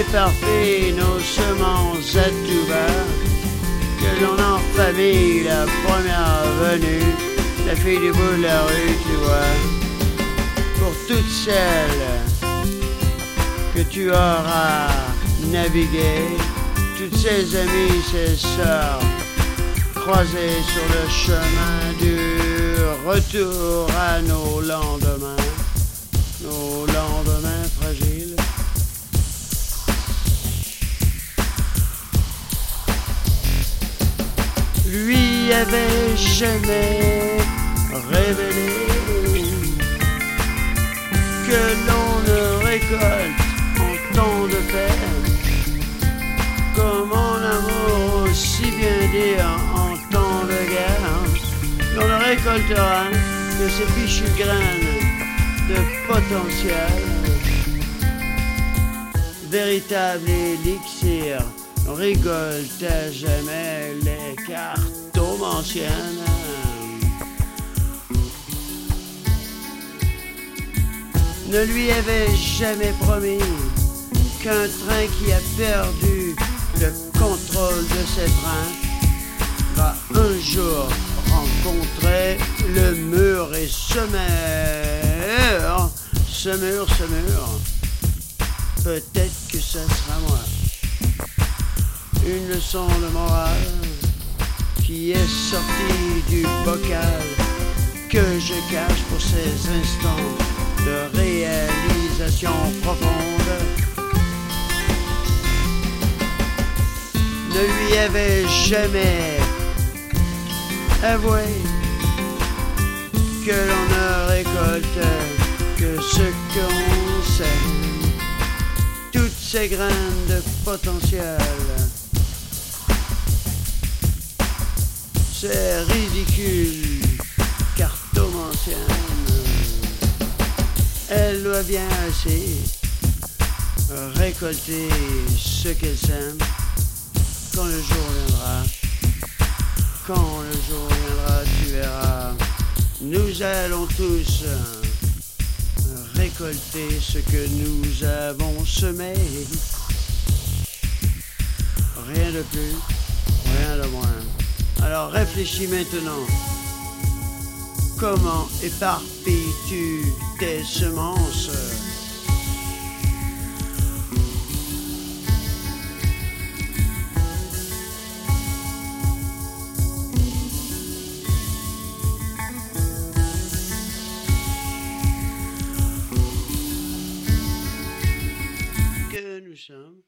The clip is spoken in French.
éparpille nos semences à tout que l'on en famille la première venue, la fille du bout de la rue, tu vois, pour toutes celles que tu auras naviguées, toutes ces amies, ces sœurs, croisées sur le chemin du retour à nos lendemains, lui avait jamais révélé que l'on ne récolte en temps de paix comme en amour aussi bien dire en temps de guerre. L'on ne récoltera que ces fichues graines de potentiel. Véritable élixir récolte à jamais les cartes anciennes. Ne lui avait jamais promis qu'un train qui a perdu le contrôle de ses trains va un jour rencontrer le mur et ce mur, ce mur, ce mur. Peut-être que ça sera moi une leçon de morale qui est sortie du bocal que je cache pour ces instants de réalisation profonde. Ne lui avait jamais avoué que l'on ne récolte que ce qu'on sème, toutes ces graines de potentiel c'est ridicule, cartomancienne. Elle doit bien assez récolter ce qu'elle sème quand le jour viendra. Quand le jour viendra, tu verras. Nous allons tous récolter ce que nous avons semé. Rien de plus, rien de moins. Alors réfléchis maintenant. Comment éparpilles-tu tes semences? Que nous sommes?